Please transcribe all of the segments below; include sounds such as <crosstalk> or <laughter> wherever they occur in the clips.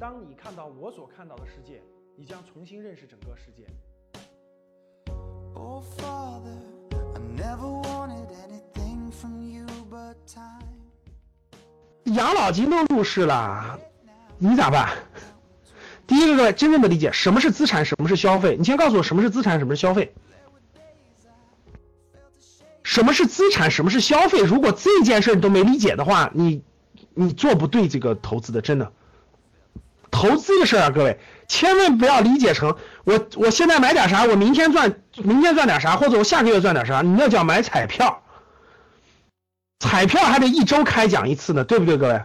当你看到我所看到的世界，你将重新认识整个世界。Oh, Father, I never wanted anything from you but time. 养老金都入市了，你咋办？第一个，各位真正的理解什么是资产，什么是消费。你先告诉我什么是资产，什么是消费。什么是资产，什么是消费？如果这件事你都没理解的话，你你做不对这个投资的，真的。投资的事儿啊，各位千万不要理解成我我现在买点啥，我明天赚明天赚点啥，或者我下个月赚点啥，你那叫买彩票。彩票还得一周开奖一次呢，对不对，各位？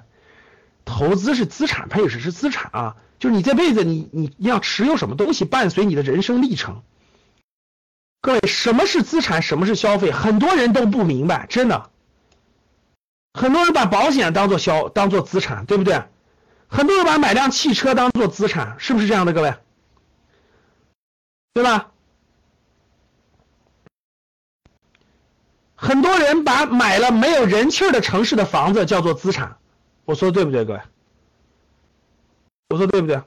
投资是资产配置是资产啊，就是你这辈子你你要持有什么东西伴随你的人生历程。各位，什么是资产，什么是消费？很多人都不明白，真的。很多人把保险当做消当做资产，对不对？很多人把买辆汽车当做资产，是不是这样的，各位？对吧？很多人把买了没有人气儿的城市的房子叫做资产，我说的对不对，各位？我说对不对？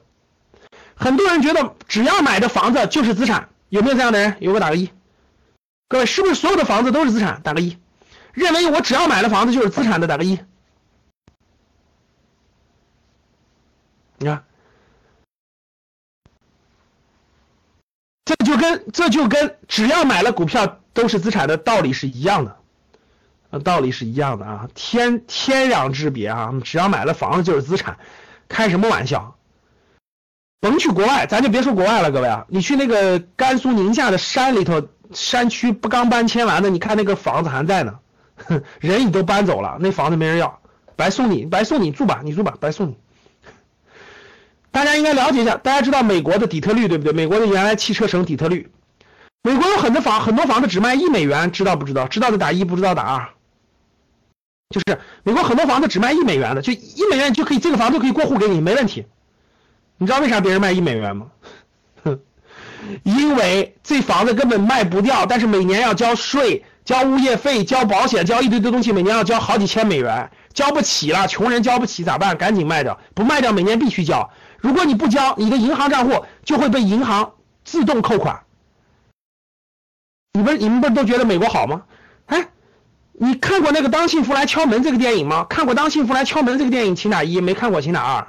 很多人觉得只要买的房子就是资产，有没有这样的人？有个打个一。各位，是不是所有的房子都是资产？打个一。认为我只要买了房子就是资产的，打个一。你看，这就跟这就跟只要买了股票都是资产的道理是一样的，呃，道理是一样的啊，天天壤之别啊！只要买了房子就是资产，开什么玩笑？甭去国外，咱就别说国外了，各位啊，你去那个甘肃宁夏的山里头，山区不刚搬迁完的，你看那个房子还在呢，<laughs> 人你都搬走了，那房子没人要，白送你，白送你住吧，你住吧，白送你。大家应该了解一下，大家知道美国的底特律对不对？美国的原来汽车城底特律，美国有很多房，很多房子只卖一美元，知道不知道？知道的打一，不知道打二。就是美国很多房子只卖一美元的，就一美元就可以，这个房子可以过户给你，没问题。你知道为啥别人卖一美元吗？哼，<laughs> 因为这房子根本卖不掉，但是每年要交税、交物业费、交保险、交一堆堆东西，每年要交好几千美元，交不起了，穷人交不起咋办？赶紧卖掉，不卖掉每年必须交。如果你不交，你的银行账户就会被银行自动扣款。你们你们不是都觉得美国好吗？哎，你看过那个《当幸福来敲门》这个电影吗？看过《当幸福来敲门》这个电影，请打一；没看过，请打二。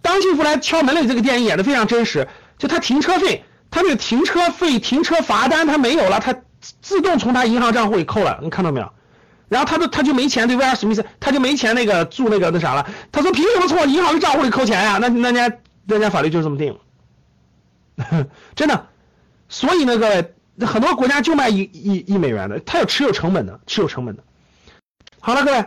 当幸福来敲门里这个电影演的非常真实，就他停车费，他那个停车费、停车罚单他没有了，他自动从他银行账户里扣了，你看到没有？然后他都他就没钱，对威尔史密斯他就没钱那个住那个那啥了，他说凭什么从我银行的账户里扣钱呀？那那家那家法律就是这么定，<laughs> 真的。所以呢，各位，很多国家就卖一一一美元的，它有持有成本的，持有成本的。好了，各位，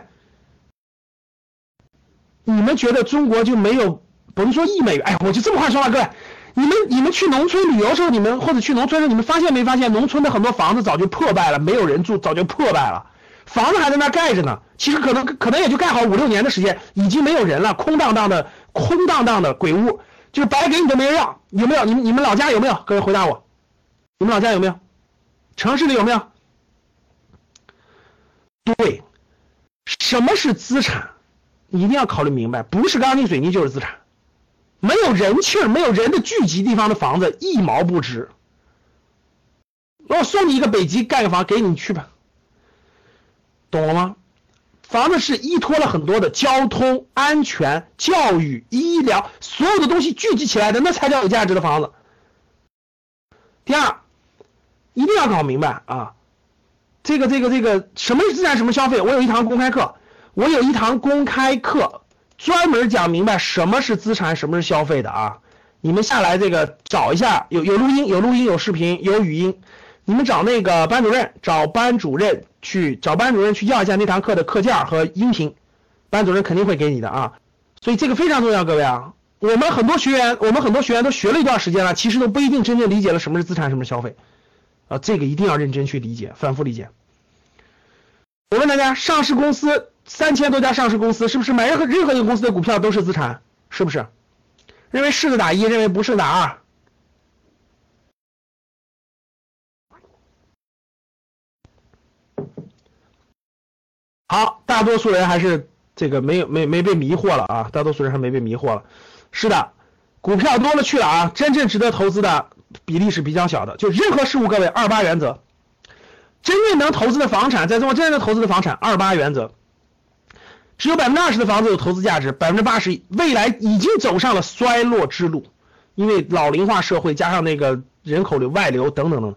你们觉得中国就没有？甭说一美元，哎，我就这么话说吧，各位，你们你们去农村旅游时候，你们或者去农村时候，你们发现没发现，农村的很多房子早就破败了，没有人住，早就破败了。房子还在那盖着呢，其实可能可能也就盖好五六年的时间，已经没有人了，空荡荡的，空荡荡的鬼屋，就是白给你都没人要，有没有？你你们老家有没有？各位回答我，你们老家有没有？城市里有没有？对，什么是资产？你一定要考虑明白，不是钢筋水泥就是资产，没有人气儿、没有人的聚集地方的房子一毛不值。那我送你一个北极盖个房，给你去吧。懂了吗？房子是依托了很多的交通、安全、教育、医疗所有的东西聚集起来的，那才叫有价值的房子。第二，一定要搞明白啊，这个、这个、这个，什么是资产，什么消费？我有一堂公开课，我有一堂公开课，专门讲明白什么是资产，什么是消费的啊。你们下来这个找一下，有有录音，有录音，有视频，有语音。你们找那个班主任，找班主任去找班主任去要一下那堂课的课件和音频，班主任肯定会给你的啊。所以这个非常重要，各位啊，我们很多学员，我们很多学员都学了一段时间了，其实都不一定真正理解了什么是资产，什么是消费啊。这个一定要认真去理解，反复理解。我问大家，上市公司三千多家上市公司，是不是买任何任何一个公司的股票都是资产？是不是？认为是的打一，认为不是的打二。好，大多数人还是这个没有没没被迷惑了啊，大多数人还没被迷惑了。是的，股票多了去了啊，真正值得投资的比例是比较小的。就任何事物，各位二八原则，真正能投资的房产，在中国真正能投资的房产二八原则，只有百分之二十的房子有投资价值，百分之八十未来已经走上了衰落之路，因为老龄化社会加上那个人口流外流等等等。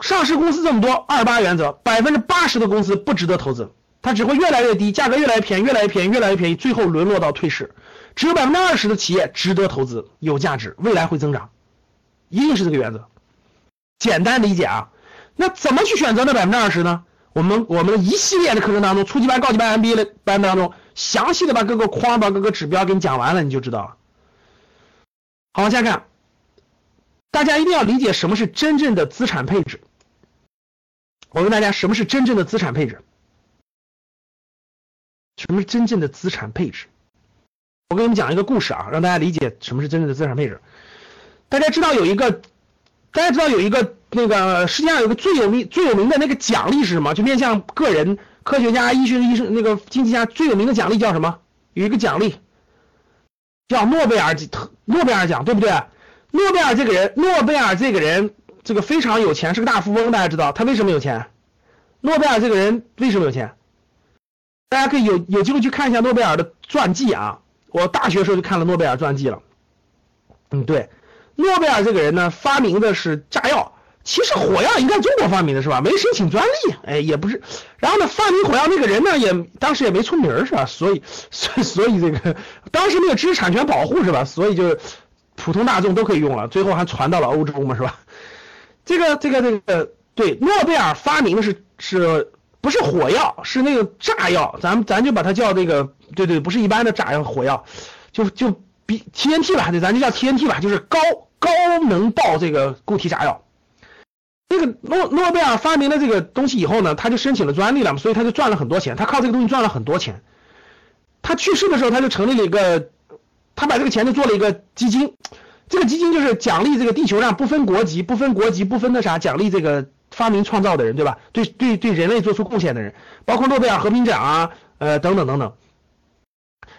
上市公司这么多，二八原则，百分之八十的公司不值得投资，它只会越来越低，价格越来越便宜，越来越便宜，越来越便宜，最后沦落到退市。只有百分之二十的企业值得投资，有价值，未来会增长，一定是这个原则。简单理解啊，那怎么去选择那百分之二十呢？我们我们一系列的课程当中，初级班、高级班、MBA 的班当中，详细的把各个框、把各个指标给你讲完了，你就知道了。好，往下看，大家一定要理解什么是真正的资产配置。我问大家，什么是真正的资产配置？什么是真正的资产配置？我给你们讲一个故事啊，让大家理解什么是真正的资产配置。大家知道有一个，大家知道有一个那个世界上有个最有名最有名的那个奖励是什么？就面向个人、科学家、医学医生、那个经济家最有名的奖励叫什么？有一个奖励叫诺贝尔诺贝尔奖，对不对？诺贝尔这个人，诺贝尔这个人。这个非常有钱，是个大富翁，大家知道他为什么有钱？诺贝尔这个人为什么有钱？大家可以有有机会去看一下诺贝尔的传记啊！我大学时候就看了诺贝尔传记了。嗯，对，诺贝尔这个人呢，发明的是炸药，其实火药应该中国发明的是吧？没申请专利，哎，也不是。然后呢，发明火药那个人呢，也当时也没出名是吧？<laughs> 所以，所以这个当时没有知识产权保护是吧？所以就普通大众都可以用了，最后还传到了欧洲嘛是吧？这个这个这个对，诺贝尔发明的是是不是火药？是那个炸药，咱咱就把它叫这个，对对，不是一般的炸药火药，就就比 TNT 吧，对，咱就叫 TNT 吧，就是高高能爆这个固体炸药。这个诺诺贝尔发明了这个东西以后呢，他就申请了专利了，所以他就赚了很多钱，他靠这个东西赚了很多钱。他去世的时候，他就成立了一个，他把这个钱就做了一个基金。这个基金就是奖励这个地球上不分国籍、不分国籍、不分那啥，奖励这个发明创造的人，对吧？对对对，人类做出贡献的人，包括诺贝尔和平奖啊，呃，等等等等。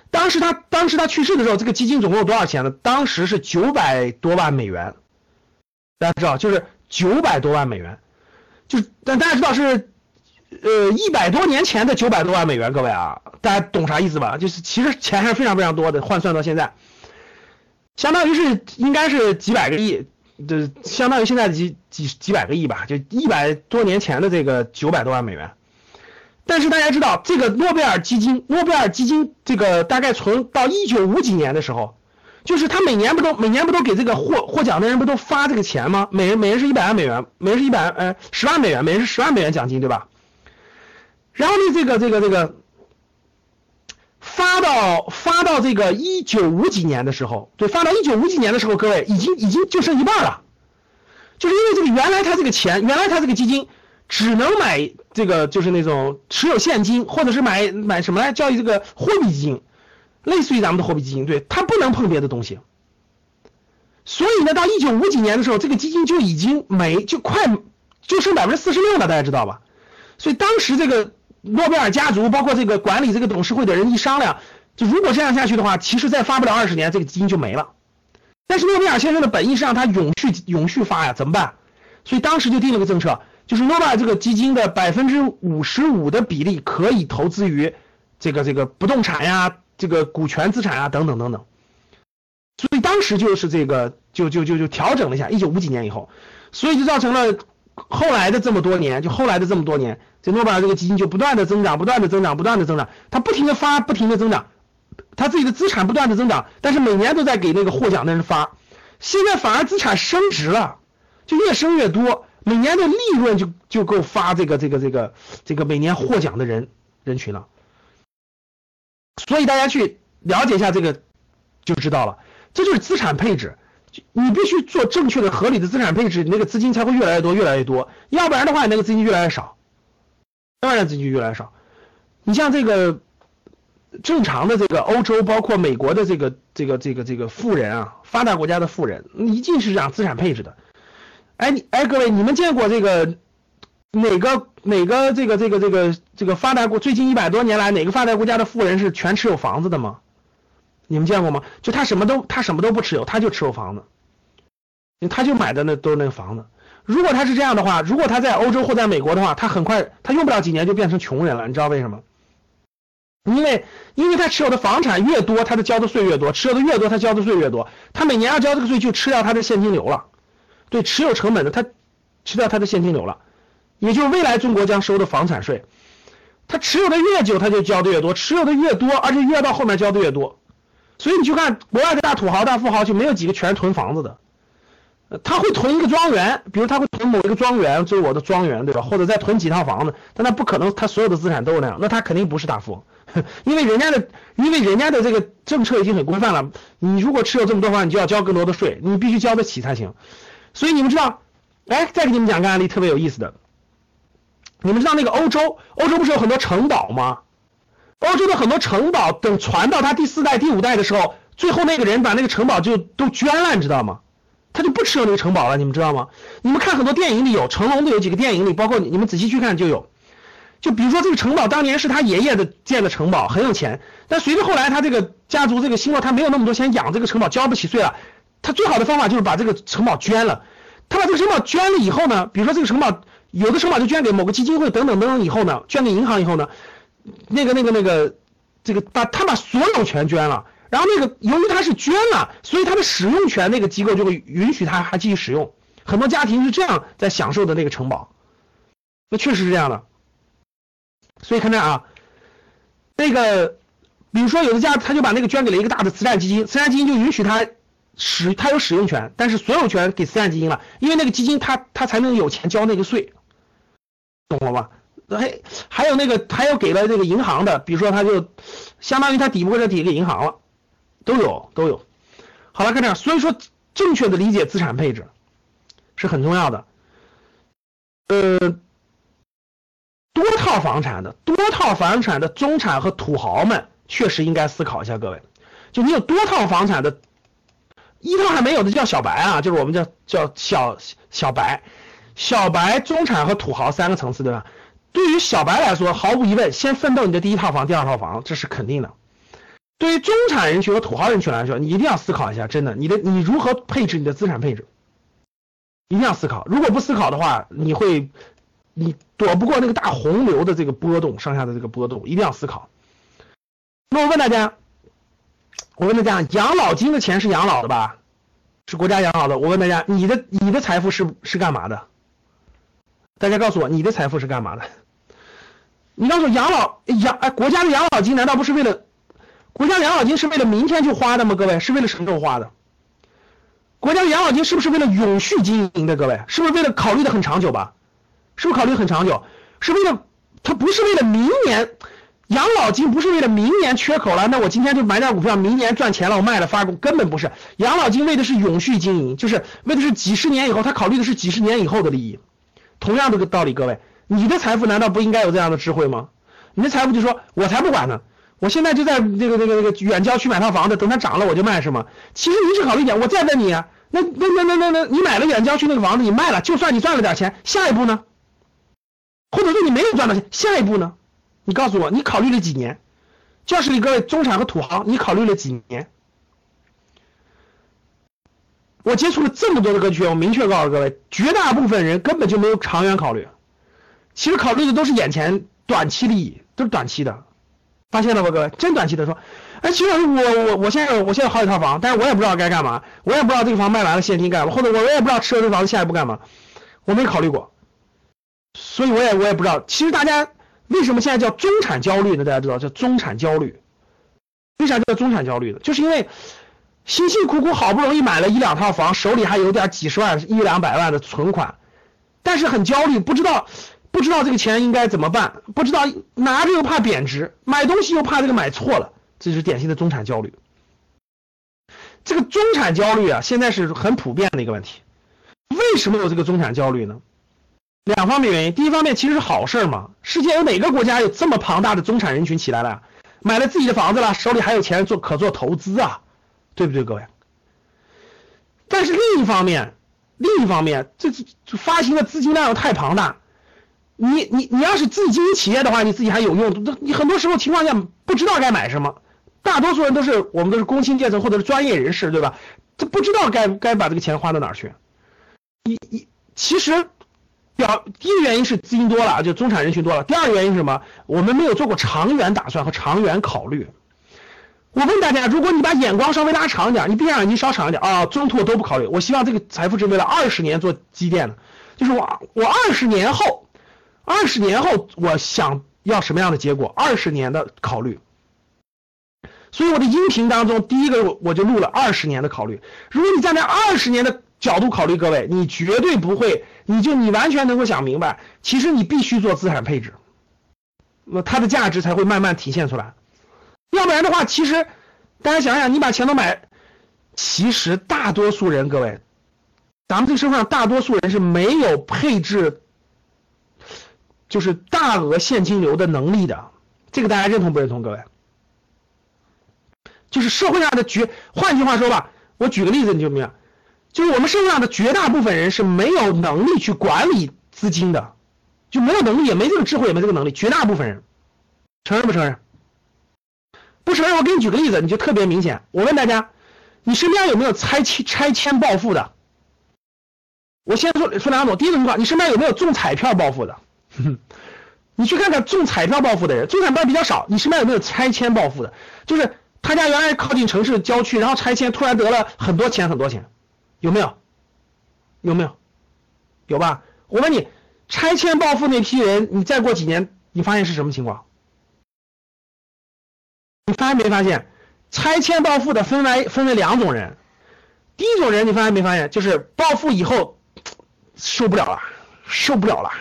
当时他当时他去世的时候，这个基金总共有多少钱呢？当时是九百多万美元，大家知道，就是九百多万美元，就是但大家知道是呃一百多年前的九百多万美元，各位啊，大家懂啥意思吧？就是其实钱还是非常非常多的，换算到现在。相当于是应该是几百个亿，就相当于现在几几几百个亿吧，就一百多年前的这个九百多万美元。但是大家知道，这个诺贝尔基金，诺贝尔基金这个大概从到一九五几年的时候，就是他每年不都每年不都给这个获获奖的人不都发这个钱吗？每人每人是一百万美元，每人是一百呃十万美元，每人是十万美元奖金，对吧？然后呢，这个这个这个。发到发到这个一九五几年的时候，对，发到一九五几年的时候，各位已经已经就剩一半了，就是因为这个原来他这个钱，原来他这个基金只能买这个就是那种持有现金，或者是买买什么来叫这个货币基金，类似于咱们的货币基金，对，他不能碰别的东西。所以呢，到一九五几年的时候，这个基金就已经没就快就剩百分之四十六了，大家知道吧？所以当时这个。诺贝尔家族包括这个管理这个董事会的人一商量，就如果这样下去的话，其实再发不了二十年，这个基金就没了。但是诺贝尔先生的本意是让他永续永续发呀，怎么办？所以当时就定了个政策，就是诺贝尔这个基金的百分之五十五的比例可以投资于这个这个不动产呀，这个股权资产啊等等等等。所以当时就是这个就就就就调整了一下，一九五几年以后，所以就造成了。后来的这么多年，就后来的这么多年，这诺贝尔这个基金就不断的增长，不断的增长，不断的增长，它不停的发，不停的增长，它自己的资产不断的增长，但是每年都在给那个获奖的人发，现在反而资产升值了，就越升越多，每年的利润就就够发这个这个这个这个每年获奖的人人群了，所以大家去了解一下这个就知道了，这就是资产配置。你必须做正确的、合理的资产配置，你那个资金才会越来越多、越来越多。要不然的话，你那个资金越来越少，当然资金越来越少。你像这个正常的这个欧洲，包括美国的这个、这个、这个、这个富人啊，发达国家的富人，一定是讲资产配置的。哎，你哎，各位，你们见过这个哪个哪个这个这个这个这个发达国最近一百多年来哪个发达国家的富人是全持有房子的吗？你们见过吗？就他什么都他什么都不持有，他就持有房子，他就买的那都是那个房子。如果他是这样的话，如果他在欧洲或在美国的话，他很快他用不了几年就变成穷人了。你知道为什么？因为因为他持有的房产越多，他的交的税越多，持有的越多，他交的税越多，他每年要交这个税就吃掉他的现金流了。对，持有成本的他吃掉他的现金流了，也就是未来中国将收的房产税。他持有的越久，他就交的越多，持有的越多，而且越到后面交的越多。所以你去看国外的大土豪、大富豪，就没有几个全是囤房子的。他会囤一个庄园，比如他会囤某一个庄园，这是我的庄园，对吧？或者再囤几套房子，但他不可能他所有的资产都是那样，那他肯定不是大富翁，<laughs> 因为人家的，因为人家的这个政策已经很规范了，你如果持有这么多房，你就要交更多的税，你必须交得起才行。所以你们知道，哎，再给你们讲个案例，特别有意思的，你们知道那个欧洲，欧洲不是有很多城堡吗？欧洲的很多城堡，等传到他第四代、第五代的时候，最后那个人把那个城堡就都捐了，你知道吗？他就不持有那个城堡了，你们知道吗？你们看很多电影里有成龙的有几个电影里，包括你们仔细去看就有。就比如说这个城堡当年是他爷爷的建的城堡，很有钱。但随着后来他这个家族这个兴落，他没有那么多钱养这个城堡，交不起税了。他最好的方法就是把这个城堡捐了。他把这个城堡捐了以后呢，比如说这个城堡有的城堡就捐给某个基金会等等等等以后呢，捐给银行以后呢，那个那个那个这个把他把所有权捐了。然后那个，由于他是捐了，所以他的使用权那个机构就会允许他还继续使用。很多家庭是这样在享受的那个城堡，那确实是这样的。所以看这啊，那个，比如说有的家他就把那个捐给了一个大的慈善基金，慈善基金就允许他使他有使用权，但是所有权给慈善基金了，因为那个基金他他才能有钱交那个税，懂了吧？还还有那个还有给了这个银行的，比如说他就相当于他抵不过这抵给银行了。都有都有，好了，看这样，所以说正确的理解资产配置是很重要的。呃，多套房产的多套房产的中产和土豪们确实应该思考一下，各位，就你有多套房产的，一套还没有的叫小白啊，就是我们叫叫小小白，小白、中产和土豪三个层次，对吧？对于小白来说，毫无疑问，先奋斗你的第一套房、第二套房，这是肯定的。对于中产人群和土豪人群来说，你一定要思考一下，真的，你的你如何配置你的资产配置，一定要思考。如果不思考的话，你会你躲不过那个大洪流的这个波动，上下的这个波动，一定要思考。那我问大家，我问大家，养老金的钱是养老的吧？是国家养老的。我问大家，你的你的财富是是干嘛的？大家告诉我，你的财富是干嘛的？你告诉我，养老养哎，国家的养老金难道不是为了？国家养老金是为了明天就花的吗？各位，是为了什么时候花的？国家养老金是不是为了永续经营的？各位，是不是为了考虑的很长久吧？是不是考虑很长久？是为了它不是为了明年养老金不是为了明年缺口了，那我今天就买点股票，明年赚钱了我卖了发工，根本不是。养老金为的是永续经营，就是为的是几十年以后，他考虑的是几十年以后的利益。同样的道理，各位，你的财富难道不应该有这样的智慧吗？你的财富就说，我才不管呢。我现在就在那个那个那个远郊区买套房子，等它涨了我就卖，是吗？其实你只考虑一点，我再问你，那那那那那那，你买了远郊区那个房子，你卖了，就算你赚了点钱，下一步呢？或者说你没有赚到钱，下一步呢？你告诉我，你考虑了几年？教室里各位中产和土豪，你考虑了几年？我接触了这么多的格局，我明确告诉各位，绝大部分人根本就没有长远考虑，其实考虑的都是眼前短期利益，都是短期的。发现了吧，各位，真短期的说，哎，其实我我我现在我现在好几套房，但是我也不知道该干嘛，我也不知道这个房卖完了现金干嘛，或者我我也不知道吃了这房子下一步干嘛，我没考虑过，所以我也我也不知道。其实大家为什么现在叫中产焦虑呢？大家知道叫中产焦虑，为啥叫中产焦虑呢？就是因为辛辛苦苦好不容易买了一两套房，手里还有点几十万、一两百万的存款，但是很焦虑，不知道。不知道这个钱应该怎么办，不知道拿着又怕贬值，买东西又怕这个买错了，这是典型的中产焦虑。这个中产焦虑啊，现在是很普遍的一个问题。为什么有这个中产焦虑呢？两方面原因。第一方面其实是好事嘛，世界有哪个国家有这么庞大的中产人群起来了，买了自己的房子了，手里还有钱做可做投资啊，对不对，各位？但是另一方面，另一方面，这这发行的资金量又太庞大。你你你要是自己经营企业的话，你自己还有用。你很多时候情况下不知道该买什么，大多数人都是我们都是工薪阶层或者是专业人士，对吧？这不知道该该把这个钱花到哪儿去。一一其实表第一个原因是资金多了，就中产人群多了。第二个原因是什么？我们没有做过长远打算和长远考虑。我问大家，如果你把眼光稍微拉长一点，你闭上眼睛稍长一点啊，中途我都不考虑。我希望这个财富是为了二十年做积淀的，就是我我二十年后，二十年后我想要什么样的结果，二十年的考虑。所以我的音频当中，第一个我就录了二十年的考虑。如果你站在二十年的角度考虑，各位，你绝对不会，你就你完全能够想明白，其实你必须做资产配置，那它的价值才会慢慢体现出来。要不然的话，其实大家想想，你把钱都买，其实大多数人，各位，咱们这个社会上大多数人是没有配置，就是大额现金流的能力的。这个大家认同不认同？各位，就是社会上的绝，换句话说吧，我举个例子，你就明白，就是我们社会上的绝大部分人是没有能力去管理资金的，就没有能力，也没这个智慧，也没这个能力。绝大部分人，承认不承认？不承认，我给你举个例子，你就特别明显。我问大家，你身边有没有拆迁拆迁暴富的？我先说说两种。第一种情况，你身边有没有中彩票暴富的？<laughs> 你去看看中彩票暴富的人，中彩票比较少。你身边有没有拆迁暴富的？就是他家原来靠近城市郊区，然后拆迁突然得了很多钱很多钱，有没有？有没有？有吧？我问你，拆迁暴富那批人，你再过几年，你发现是什么情况？你发现没发现，拆迁暴富的分为分为两种人，第一种人你发现没发现，就是暴富以后受不了了，受不了了，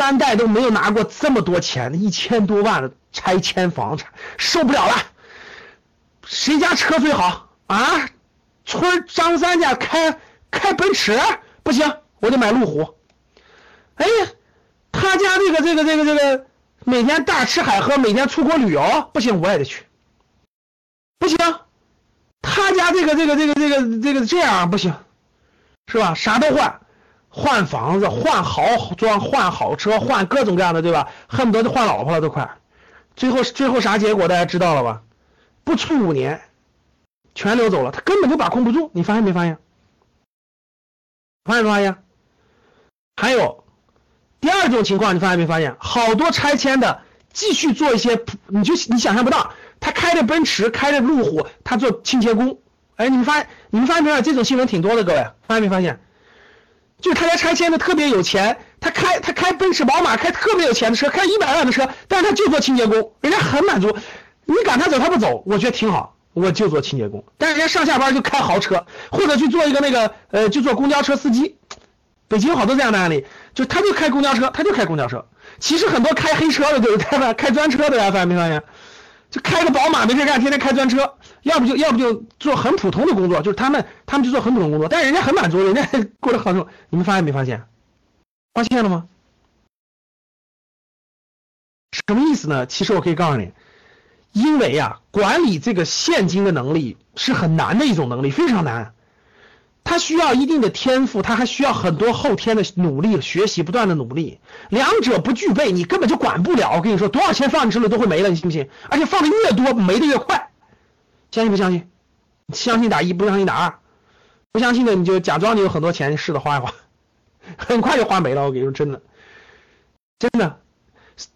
三代都没有拿过这么多钱，的一千多万的拆迁房产，受不了了。谁家车最好啊？村张三家开开奔驰不行，我得买路虎。哎呀，他家这个这个这个这个。每天大吃海喝，每天出国旅游，不行，我也得去。不行，他家这个这个这个这个这个这样不行，是吧？啥都换，换房子，换豪装，换好车，换各种各样的，对吧？恨不得就换老婆了都快。最后最后啥结果大家知道了吧？不出五年，全流走了，他根本就把控不住。你发现没发现？发现没发现？还有。第二种情况，你发现没发现，好多拆迁的继续做一些，你就你想象不到，他开着奔驰，开着路虎，他做清洁工。哎，你们发现，你们发现没发现这种新闻挺多的？各位发现没发现？就他家拆迁的特别有钱，他开他开奔驰宝马，开特别有钱的车，开一百万的车，但是他就做清洁工，人家很满足。你赶他走，他不走，我觉得挺好，我就做清洁工。但是人家上下班就开豪车，或者去做一个那个呃，就做公交车司机。北京好多这样的案例，就他就开公交车，他就开公交车。其实很多开黑车的，就是他们开专车的呀，发现没发现？就开个宝马没事干，天天开专车，要不就要不就做很普通的工作，就是他们他们就做很普通工作，但是人家很满足，人家 <laughs> 过得很好。你们发现没发现？发现了吗？什么意思呢？其实我可以告诉你，因为呀，管理这个现金的能力是很难的一种能力，非常难。他需要一定的天赋，他还需要很多后天的努力、学习、不断的努力。两者不具备，你根本就管不了。我跟你说，多少钱放你手里都会没了，你信不信？而且放的越多，没的越快。相信不相信？相信打一，不相信打二。不相信的你就假装你有很多钱，试着花一花，<laughs> 很快就花没了。我跟你说，真的，真的，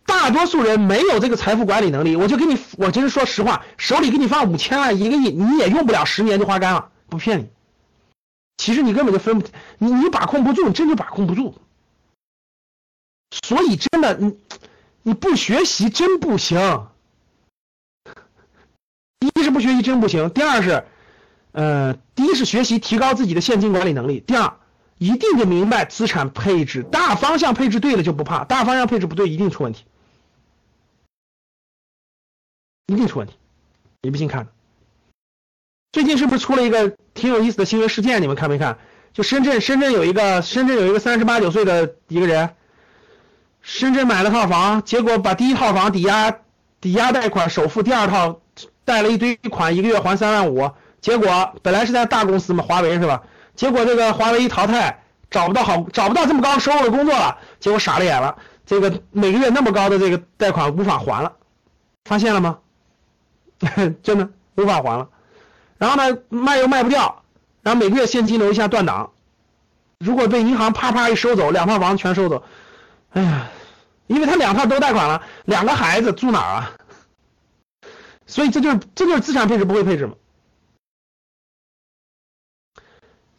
大多数人没有这个财富管理能力。我就给你，我真是说实话，手里给你放五千万、一个亿，你也用不了十年就花干了，不骗你。其实你根本就分不，你你把控不住，你真就把控不住。所以真的，你你不学习真不行。一是不学习真不行，第二是，呃，第一是学习提高自己的现金管理能力，第二一定得明白资产配置大方向配置对了就不怕，大方向配置不对一定出问题，一定出问题，你不信看。最近是不是出了一个挺有意思的新闻事件？你们看没看？就深圳，深圳有一个深圳有一个三十八九岁的一个人，深圳买了套房，结果把第一套房抵押抵押贷款首付，第二套贷了一堆款，一个月还三万五。结果本来是在大公司嘛，华为是吧？结果这个华为一淘汰，找不到好找不到这么高收入的工作了，结果傻了眼了。这个每个月那么高的这个贷款无法还了，发现了吗？<laughs> 真的无法还了。然后呢，卖又卖不掉，然后每个月现金流一下断档，如果被银行啪啪一收走，两套房子全收走，哎呀，因为他两套都贷款了，两个孩子住哪儿啊？所以这就是这就是资产配置不会配置嘛？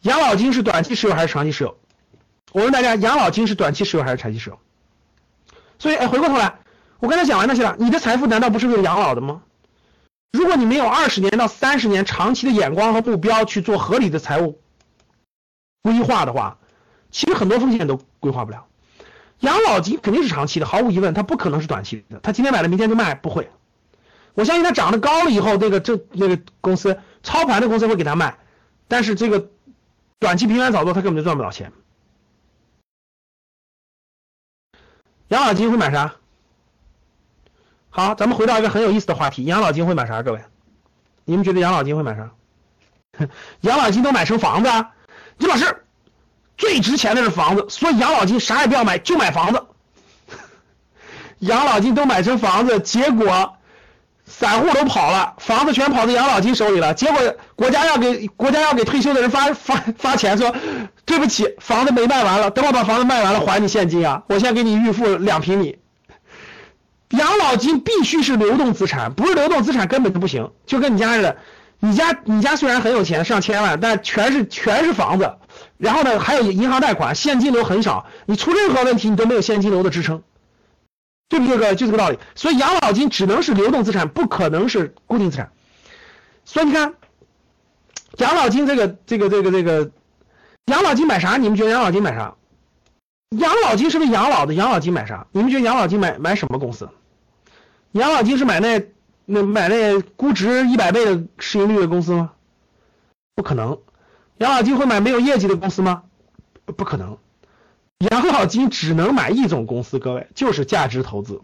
养老金是短期持有还是长期持有？我问大家，养老金是短期持有还是长期持有？所以，哎，回过头来，我刚才讲完那些了，你的财富难道不是为了养老的吗？如果你没有二十年到三十年长期的眼光和目标去做合理的财务规划的话，其实很多风险都规划不了。养老金肯定是长期的，毫无疑问，它不可能是短期的。他今天买了，明天就卖，不会。我相信他涨得高了以后，那个这那个公司操盘的公司会给他卖，但是这个短期频繁炒作，他根本就赚不到钱。养老金会买啥？好，咱们回到一个很有意思的话题，养老金会买啥？各位，你们觉得养老金会买啥？<laughs> 养老金都买成房子啊？李老师，最值钱的是房子，所以养老金啥也不要买，就买房子。<laughs> 养老金都买成房子，结果散户都跑了，房子全跑到养老金手里了，结果国家要给国家要给退休的人发 <laughs> 发发钱，说对不起，房子没卖完了，等我把房子卖完了还你现金啊，我先给你预付两平米。养老金必须是流动资产，不是流动资产根本就不行。就跟你家似的，你家你家虽然很有钱，上千万，但全是全是房子，然后呢还有银行贷款，现金流很少，你出任何问题你都没有现金流的支撑，对不对？各位，就这个道理。所以养老金只能是流动资产，不可能是固定资产。所以你看，养老金这个这个这个这个，养老金买啥？你们觉得养老金买啥？养老金是不是养老的，养老金买啥？你们觉得养老金买买什么公司？养老金是买那那买那估值一百倍的市盈率的公司吗？不可能。养老金会买没有业绩的公司吗？不可能。养老金只能买一种公司，各位就是价值投资，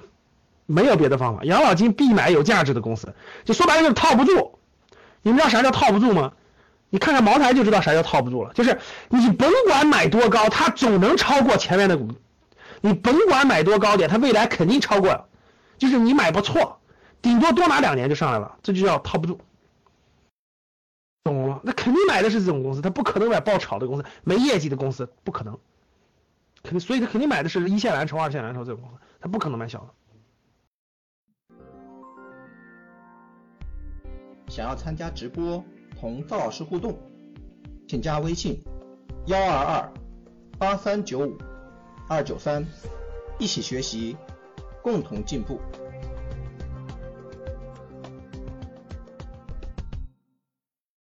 没有别的方法。养老金必买有价值的公司，就说白了就是套不住。你们知道啥叫套不住吗？你看看茅台就知道啥叫套不住了，就是你甭管买多高，它总能超过前面的股。你甭管买多高点，它未来肯定超过。就是你买不错，顶多多拿两年就上来了，这就叫套不住，懂了吗？那肯定买的是这种公司，他不可能买爆炒的公司，没业绩的公司不可能，肯定，所以他肯定买的是一线蓝筹、二线蓝筹这种公司，他不可能买小的。想要参加直播？同赵老师互动，请加微信幺二二八三九五二九三，一起学习，共同进步。